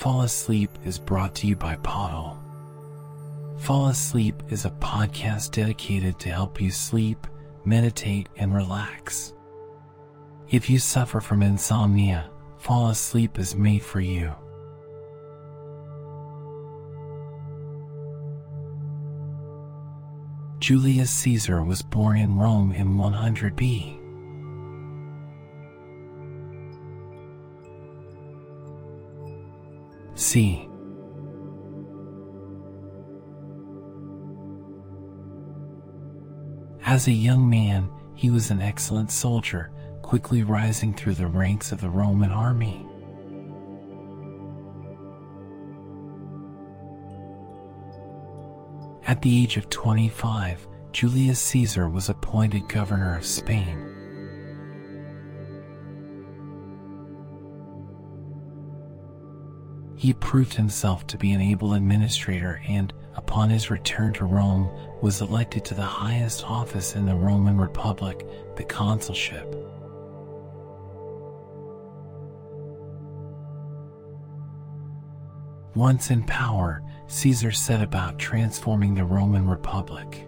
Fall Asleep is brought to you by Pottle. Fall Asleep is a podcast dedicated to help you sleep, meditate, and relax. If you suffer from insomnia, Fall Asleep is made for you. Julius Caesar was born in Rome in 100 B. As a young man, he was an excellent soldier, quickly rising through the ranks of the Roman army. At the age of 25, Julius Caesar was appointed governor of Spain. He proved himself to be an able administrator and, upon his return to Rome, was elected to the highest office in the Roman Republic, the consulship. Once in power, Caesar set about transforming the Roman Republic.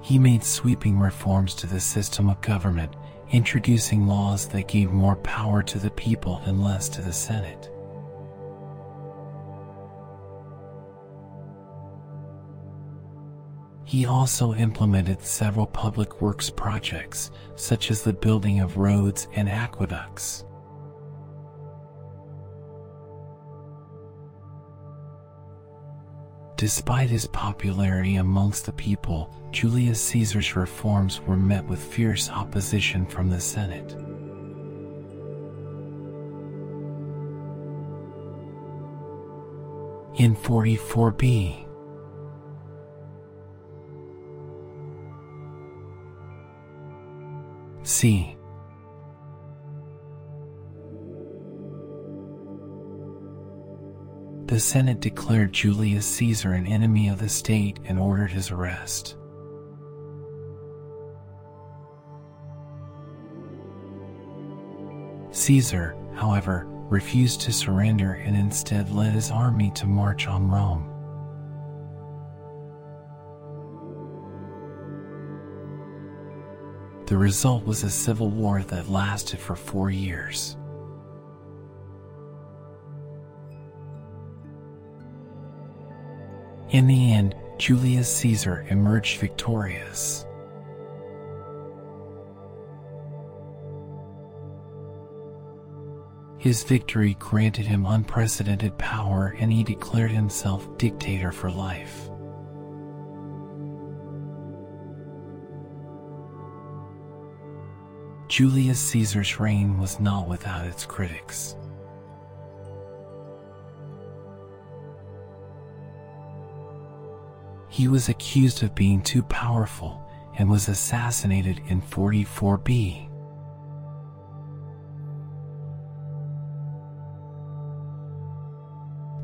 He made sweeping reforms to the system of government, introducing laws that gave more power to the people and less to the Senate. He also implemented several public works projects, such as the building of roads and aqueducts. Despite his popularity amongst the people, Julius Caesar's reforms were met with fierce opposition from the Senate. In 44b, C. The Senate declared Julius Caesar an enemy of the state and ordered his arrest. Caesar, however, refused to surrender and instead led his army to march on Rome. The result was a civil war that lasted for four years. In the end, Julius Caesar emerged victorious. His victory granted him unprecedented power and he declared himself dictator for life. Julius Caesar's reign was not without its critics. He was accused of being too powerful and was assassinated in 44b.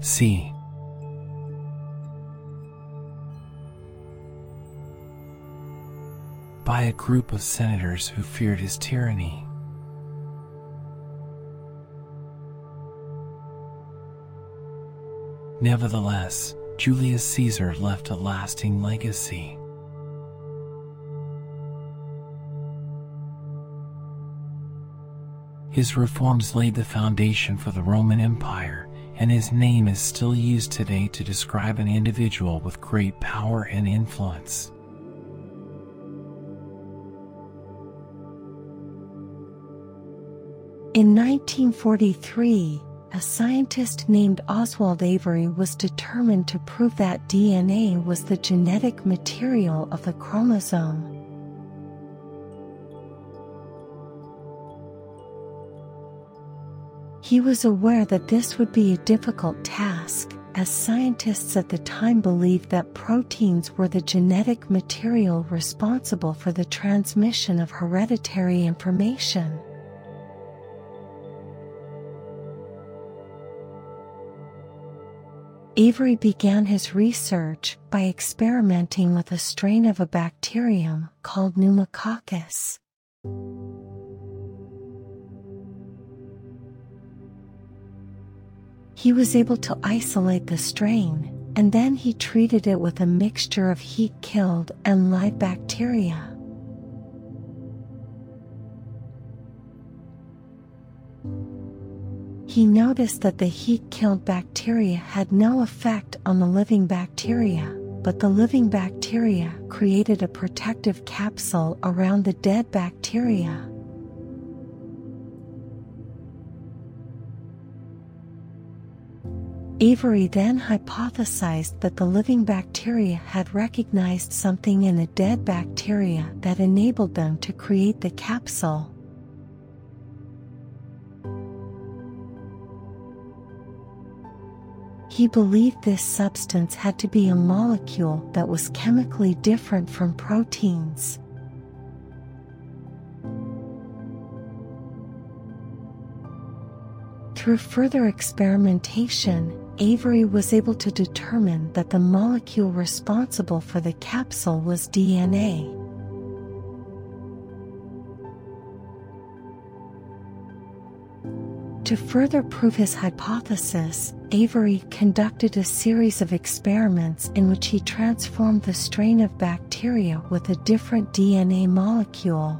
C. by a group of senators who feared his tyranny. Nevertheless, Julius Caesar left a lasting legacy. His reforms laid the foundation for the Roman Empire, and his name is still used today to describe an individual with great power and influence. In 1943, a scientist named Oswald Avery was determined to prove that DNA was the genetic material of the chromosome. He was aware that this would be a difficult task, as scientists at the time believed that proteins were the genetic material responsible for the transmission of hereditary information. Avery began his research by experimenting with a strain of a bacterium called pneumococcus. He was able to isolate the strain, and then he treated it with a mixture of heat killed and live bacteria. He noticed that the heat killed bacteria had no effect on the living bacteria, but the living bacteria created a protective capsule around the dead bacteria. Avery then hypothesized that the living bacteria had recognized something in the dead bacteria that enabled them to create the capsule. He believed this substance had to be a molecule that was chemically different from proteins. Through further experimentation, Avery was able to determine that the molecule responsible for the capsule was DNA. To further prove his hypothesis, Avery conducted a series of experiments in which he transformed the strain of bacteria with a different DNA molecule.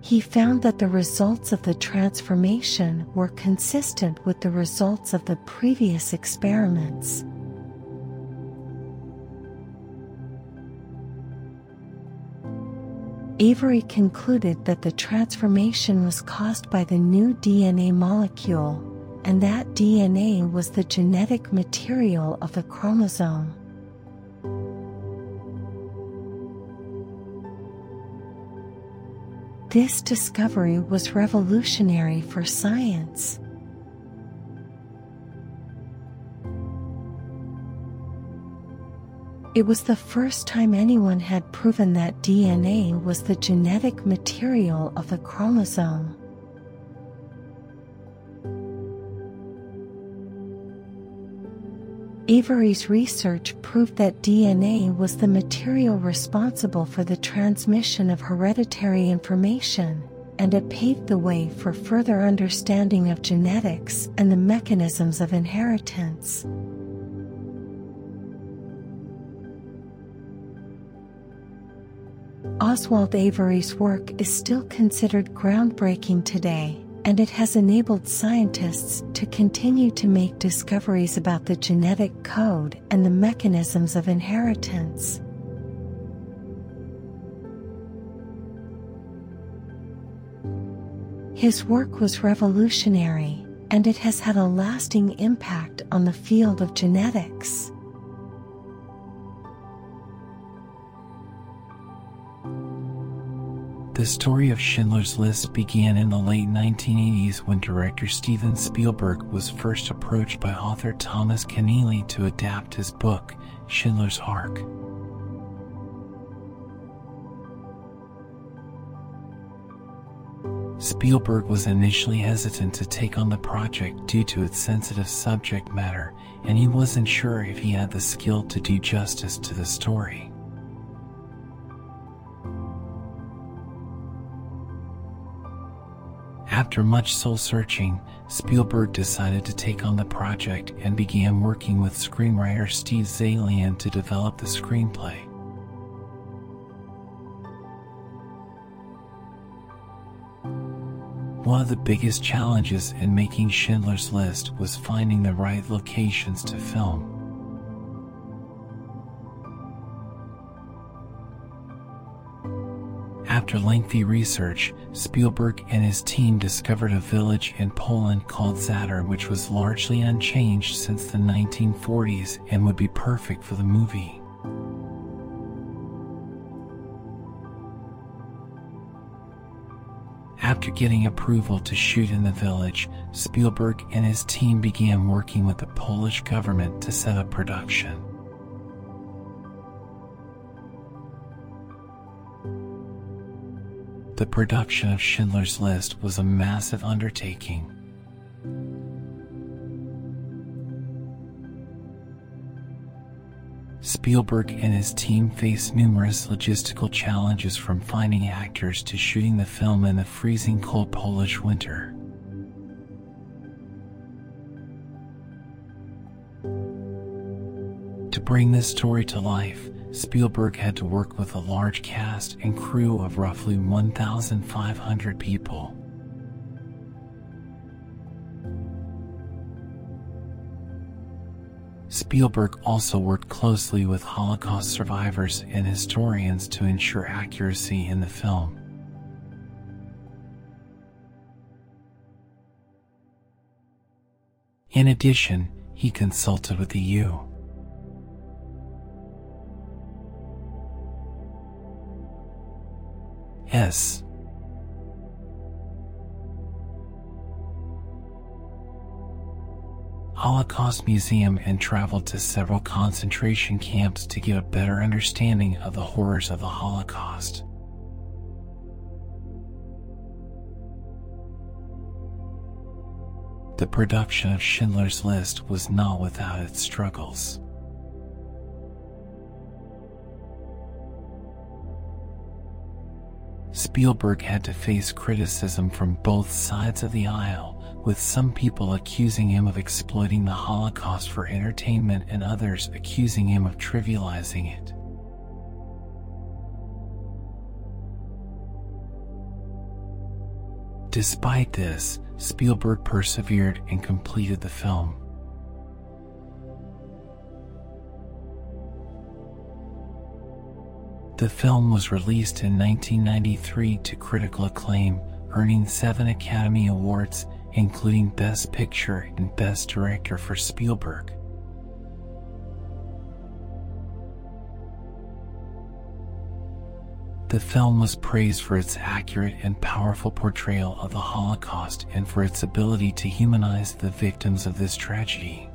He found that the results of the transformation were consistent with the results of the previous experiments. Avery concluded that the transformation was caused by the new DNA molecule, and that DNA was the genetic material of the chromosome. This discovery was revolutionary for science. It was the first time anyone had proven that DNA was the genetic material of a chromosome. Avery's research proved that DNA was the material responsible for the transmission of hereditary information, and it paved the way for further understanding of genetics and the mechanisms of inheritance. Oswald Avery's work is still considered groundbreaking today, and it has enabled scientists to continue to make discoveries about the genetic code and the mechanisms of inheritance. His work was revolutionary, and it has had a lasting impact on the field of genetics. The story of Schindler's List began in the late 1980s when director Steven Spielberg was first approached by author Thomas Keneally to adapt his book, Schindler's Ark. Spielberg was initially hesitant to take on the project due to its sensitive subject matter, and he wasn't sure if he had the skill to do justice to the story. After much soul searching, Spielberg decided to take on the project and began working with screenwriter Steve Zaillian to develop the screenplay. One of the biggest challenges in making Schindler's List was finding the right locations to film. After lengthy research, Spielberg and his team discovered a village in Poland called Zadar, which was largely unchanged since the 1940s and would be perfect for the movie. After getting approval to shoot in the village, Spielberg and his team began working with the Polish government to set up production. The production of Schindler's List was a massive undertaking. Spielberg and his team faced numerous logistical challenges from finding actors to shooting the film in the freezing cold Polish winter. To bring this story to life, Spielberg had to work with a large cast and crew of roughly 1,500 people. Spielberg also worked closely with Holocaust survivors and historians to ensure accuracy in the film. In addition, he consulted with the U. S. Holocaust Museum and traveled to several concentration camps to get a better understanding of the horrors of the Holocaust. The production of Schindler's List was not without its struggles. Spielberg had to face criticism from both sides of the aisle, with some people accusing him of exploiting the Holocaust for entertainment and others accusing him of trivializing it. Despite this, Spielberg persevered and completed the film. The film was released in 1993 to critical acclaim, earning seven Academy Awards, including Best Picture and Best Director for Spielberg. The film was praised for its accurate and powerful portrayal of the Holocaust and for its ability to humanize the victims of this tragedy.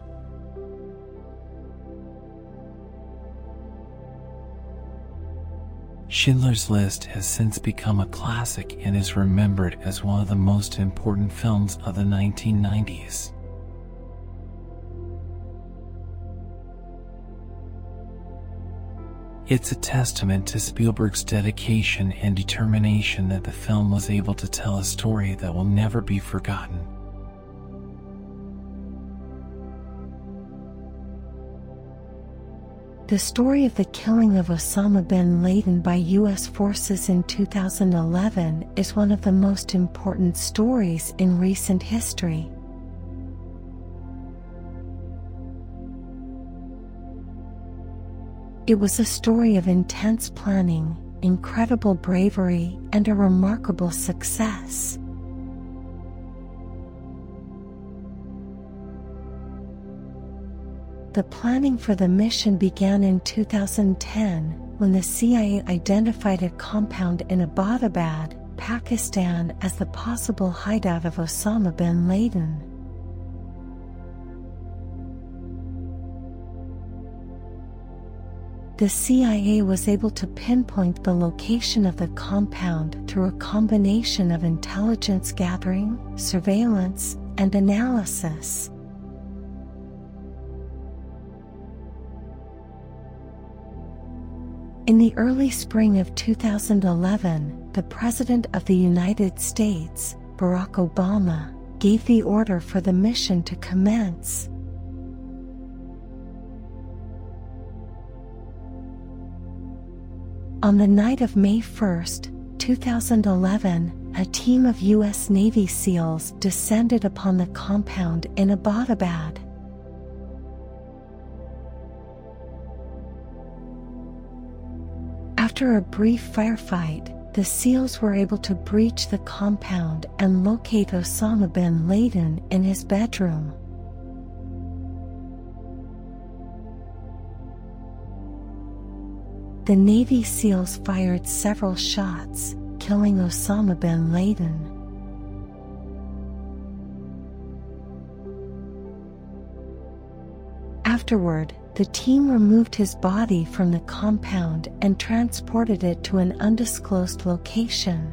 Schindler's List has since become a classic and is remembered as one of the most important films of the 1990s. It's a testament to Spielberg's dedication and determination that the film was able to tell a story that will never be forgotten. The story of the killing of Osama bin Laden by U.S. forces in 2011 is one of the most important stories in recent history. It was a story of intense planning, incredible bravery, and a remarkable success. The planning for the mission began in 2010 when the CIA identified a compound in Abbottabad, Pakistan as the possible hideout of Osama bin Laden. The CIA was able to pinpoint the location of the compound through a combination of intelligence gathering, surveillance, and analysis. In the early spring of 2011, the President of the United States, Barack Obama, gave the order for the mission to commence. On the night of May 1, 2011, a team of U.S. Navy SEALs descended upon the compound in Abbottabad. After a brief firefight, the SEALs were able to breach the compound and locate Osama bin Laden in his bedroom. The Navy SEALs fired several shots, killing Osama bin Laden. Afterward, the team removed his body from the compound and transported it to an undisclosed location.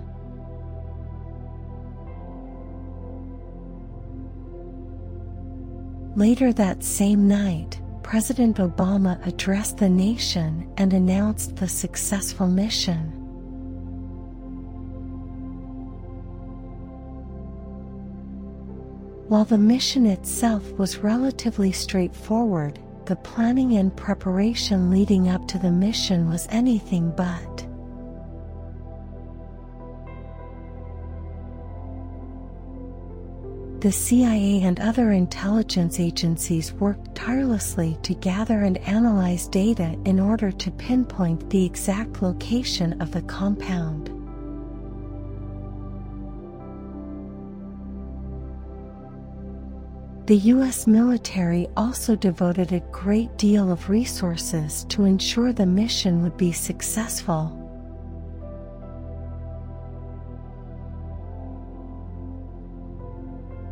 Later that same night, President Obama addressed the nation and announced the successful mission. While the mission itself was relatively straightforward, the planning and preparation leading up to the mission was anything but. The CIA and other intelligence agencies worked tirelessly to gather and analyze data in order to pinpoint the exact location of the compound. The U.S. military also devoted a great deal of resources to ensure the mission would be successful.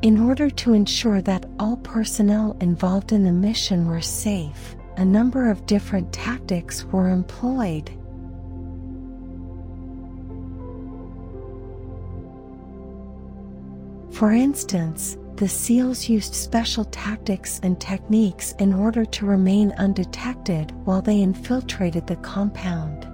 In order to ensure that all personnel involved in the mission were safe, a number of different tactics were employed. For instance, the SEALs used special tactics and techniques in order to remain undetected while they infiltrated the compound.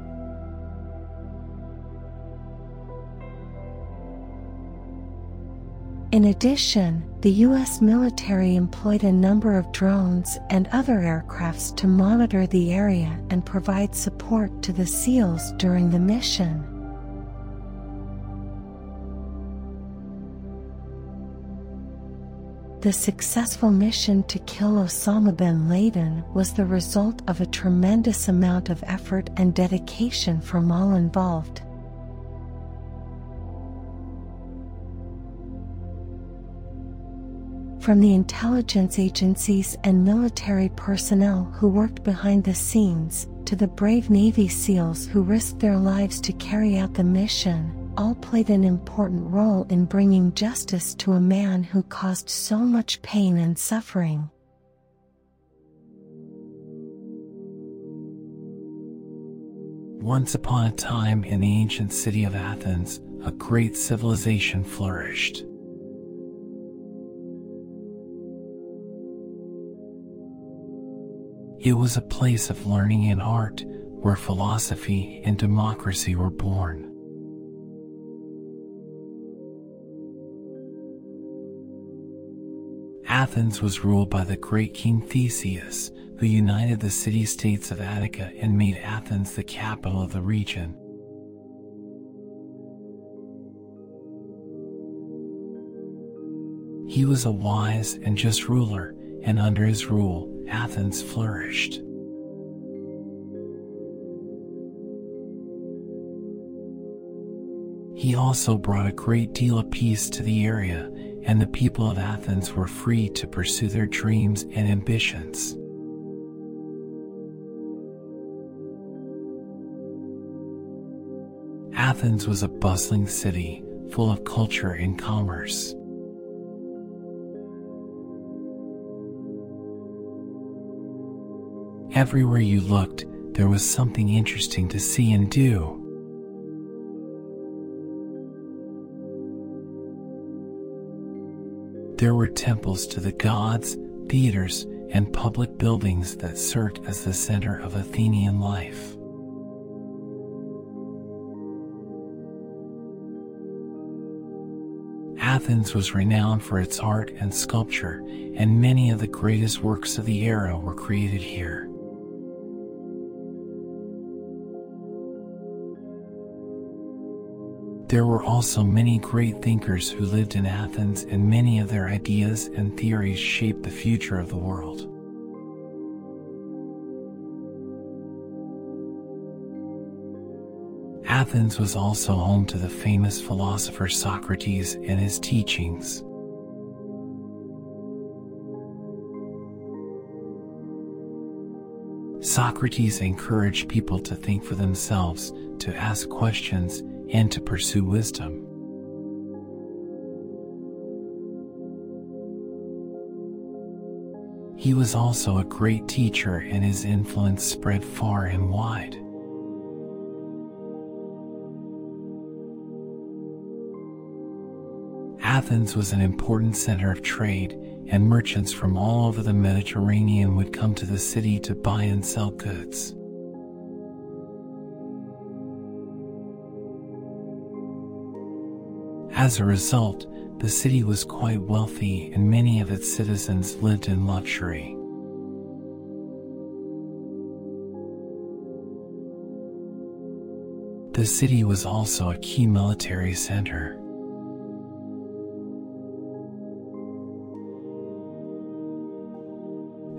In addition, the U.S. military employed a number of drones and other aircrafts to monitor the area and provide support to the SEALs during the mission. The successful mission to kill Osama bin Laden was the result of a tremendous amount of effort and dedication from all involved. From the intelligence agencies and military personnel who worked behind the scenes, to the brave Navy SEALs who risked their lives to carry out the mission, all played an important role in bringing justice to a man who caused so much pain and suffering. Once upon a time in the ancient city of Athens, a great civilization flourished. It was a place of learning and art where philosophy and democracy were born. Athens was ruled by the great king Theseus, who united the city states of Attica and made Athens the capital of the region. He was a wise and just ruler, and under his rule, Athens flourished. He also brought a great deal of peace to the area and the people of Athens were free to pursue their dreams and ambitions. Athens was a bustling city full of culture and commerce. Everywhere you looked, there was something interesting to see and do. There were temples to the gods, theaters, and public buildings that served as the center of Athenian life. Athens was renowned for its art and sculpture, and many of the greatest works of the era were created here. There were also many great thinkers who lived in Athens, and many of their ideas and theories shaped the future of the world. Athens was also home to the famous philosopher Socrates and his teachings. Socrates encouraged people to think for themselves, to ask questions, and to pursue wisdom. He was also a great teacher and his influence spread far and wide. Athens was an important center of trade and merchants from all over the Mediterranean would come to the city to buy and sell goods. As a result, the city was quite wealthy and many of its citizens lived in luxury. The city was also a key military center.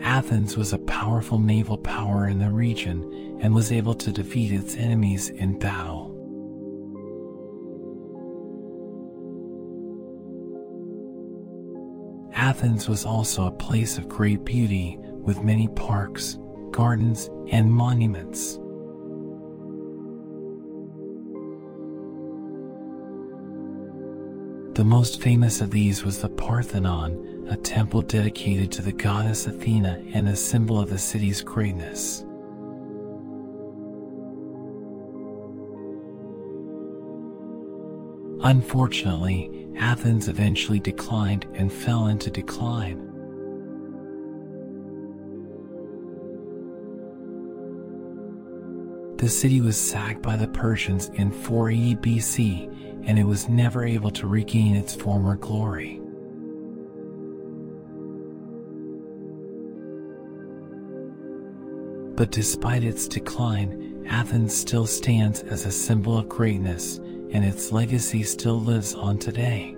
Athens was a powerful naval power in the region and was able to defeat its enemies in battle. Athens was also a place of great beauty with many parks, gardens, and monuments. The most famous of these was the Parthenon, a temple dedicated to the goddess Athena and a symbol of the city's greatness. Unfortunately, Athens eventually declined and fell into decline. The city was sacked by the Persians in 480 BC and it was never able to regain its former glory. But despite its decline, Athens still stands as a symbol of greatness and its legacy still lives on today.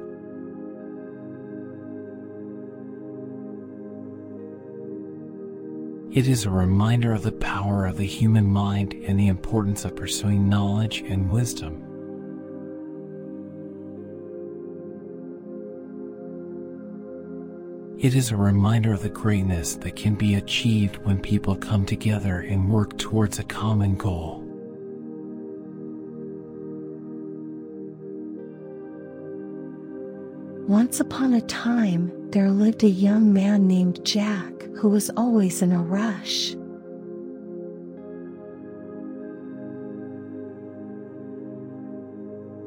It is a reminder of the power of the human mind and the importance of pursuing knowledge and wisdom. It is a reminder of the greatness that can be achieved when people come together and work towards a common goal. Once upon a time, there lived a young man named Jack who was always in a rush.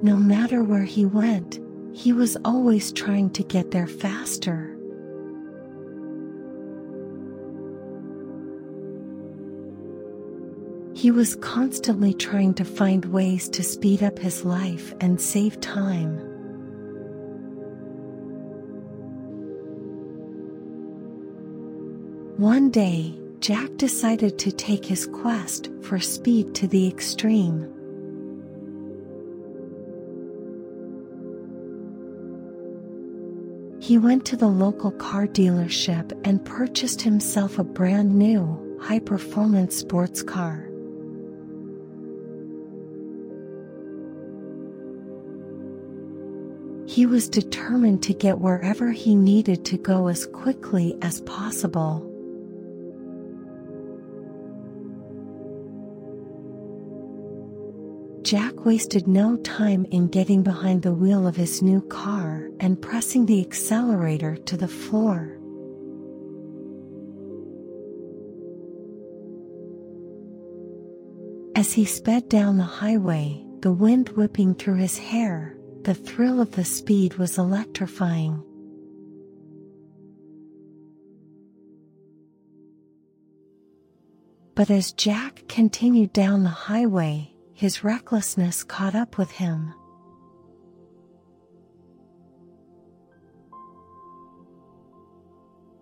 No matter where he went, he was always trying to get there faster. He was constantly trying to find ways to speed up his life and save time. One day, Jack decided to take his quest for speed to the extreme. He went to the local car dealership and purchased himself a brand new, high performance sports car. He was determined to get wherever he needed to go as quickly as possible. Jack wasted no time in getting behind the wheel of his new car and pressing the accelerator to the floor. As he sped down the highway, the wind whipping through his hair, the thrill of the speed was electrifying. But as Jack continued down the highway, his recklessness caught up with him.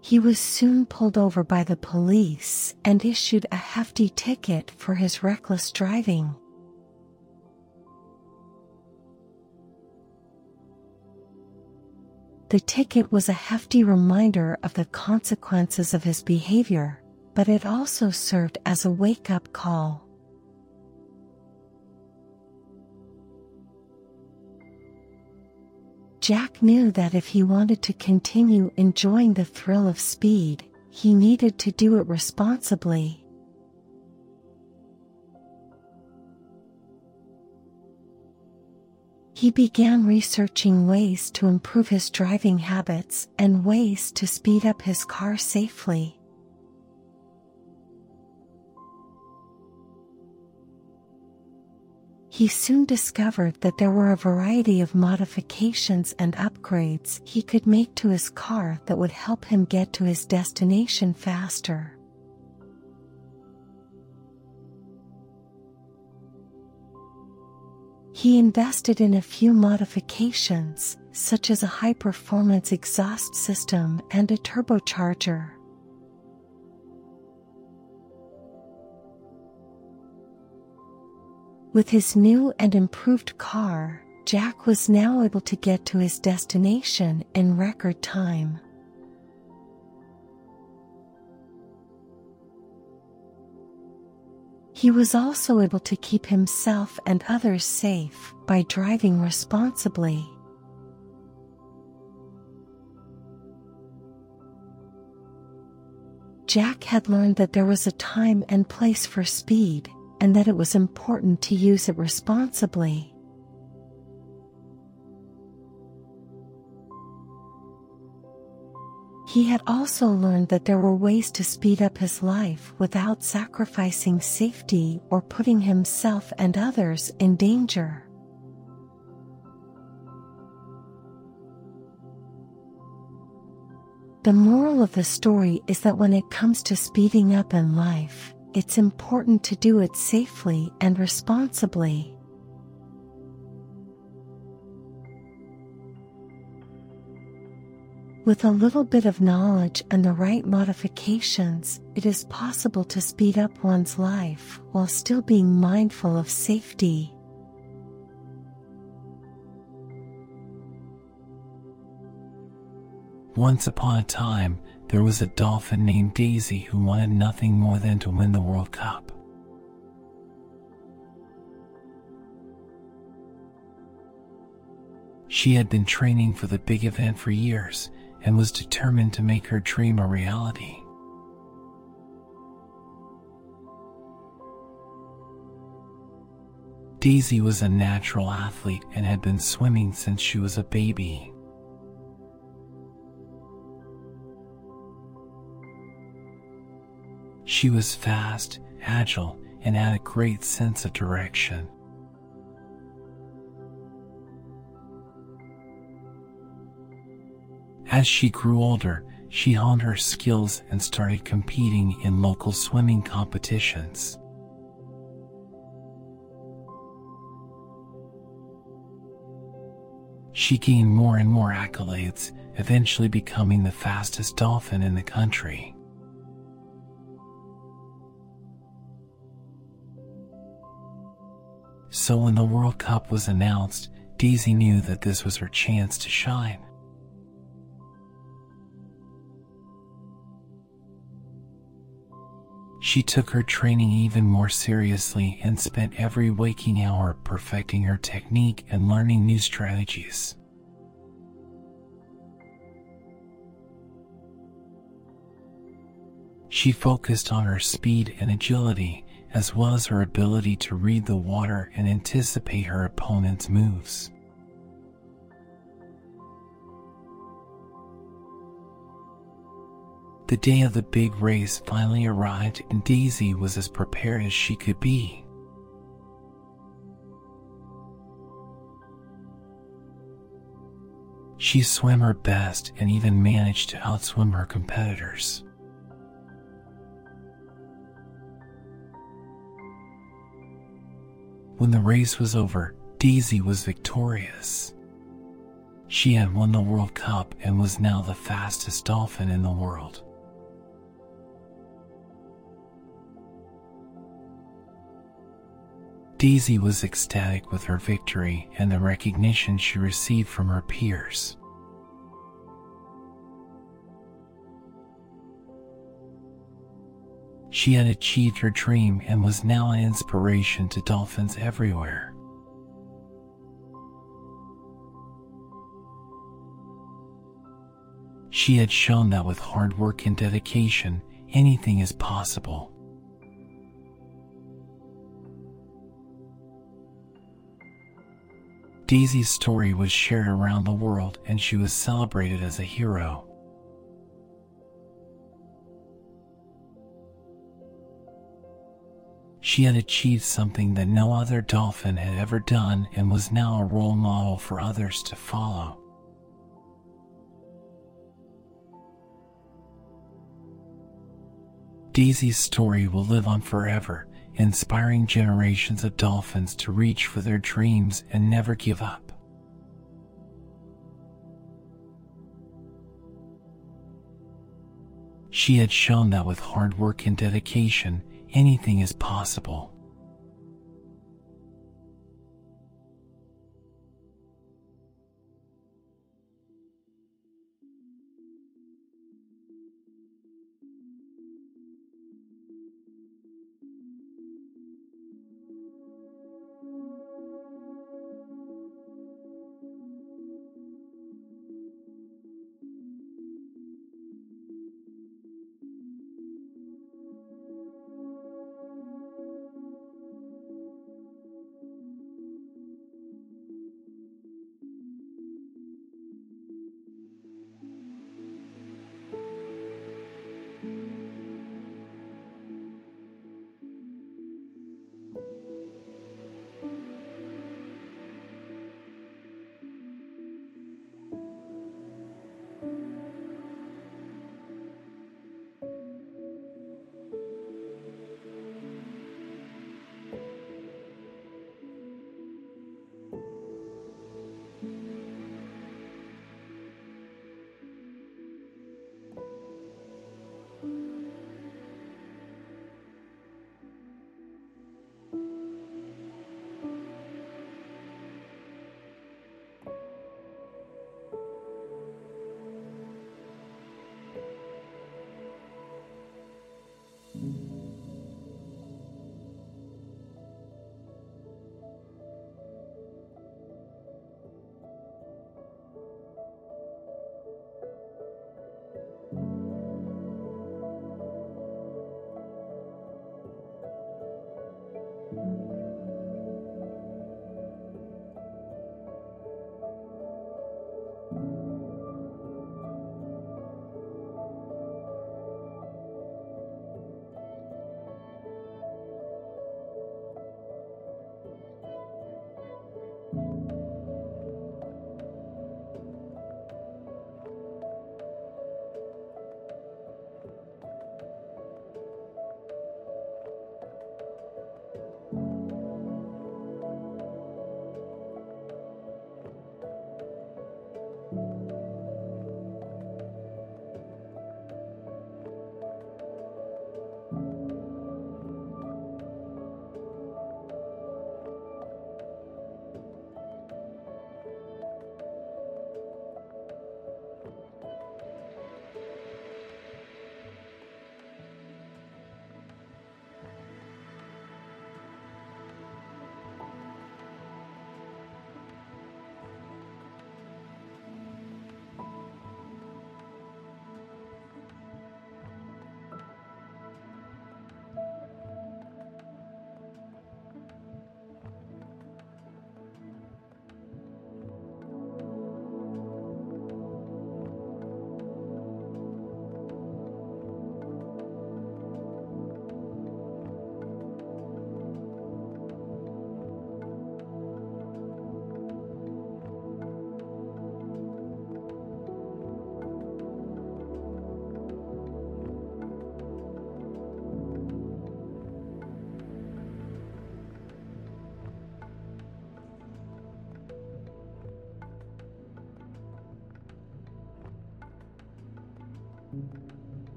He was soon pulled over by the police and issued a hefty ticket for his reckless driving. The ticket was a hefty reminder of the consequences of his behavior, but it also served as a wake up call. Jack knew that if he wanted to continue enjoying the thrill of speed, he needed to do it responsibly. He began researching ways to improve his driving habits and ways to speed up his car safely. He soon discovered that there were a variety of modifications and upgrades he could make to his car that would help him get to his destination faster. He invested in a few modifications, such as a high performance exhaust system and a turbocharger. With his new and improved car, Jack was now able to get to his destination in record time. He was also able to keep himself and others safe by driving responsibly. Jack had learned that there was a time and place for speed and that it was important to use it responsibly. He had also learned that there were ways to speed up his life without sacrificing safety or putting himself and others in danger. The moral of the story is that when it comes to speeding up in life, it's important to do it safely and responsibly. With a little bit of knowledge and the right modifications, it is possible to speed up one's life while still being mindful of safety. Once upon a time, there was a dolphin named Daisy who wanted nothing more than to win the World Cup. She had been training for the big event for years and was determined to make her dream a reality. Daisy was a natural athlete and had been swimming since she was a baby. She was fast, agile, and had a great sense of direction. As she grew older, she honed her skills and started competing in local swimming competitions. She gained more and more accolades, eventually becoming the fastest dolphin in the country. So when the World Cup was announced, Daisy knew that this was her chance to shine. She took her training even more seriously and spent every waking hour perfecting her technique and learning new strategies. She focused on her speed and agility as well as her ability to read the water and anticipate her opponent's moves. The day of the big race finally arrived and Daisy was as prepared as she could be. She swam her best and even managed to outswim her competitors. When the race was over, Daisy was victorious. She had won the World Cup and was now the fastest dolphin in the world. Daisy was ecstatic with her victory and the recognition she received from her peers. She had achieved her dream and was now an inspiration to dolphins everywhere. She had shown that with hard work and dedication, anything is possible. Daisy's story was shared around the world and she was celebrated as a hero. She had achieved something that no other dolphin had ever done and was now a role model for others to follow. Daisy's story will live on forever, inspiring generations of dolphins to reach for their dreams and never give up. She had shown that with hard work and dedication, anything is possible.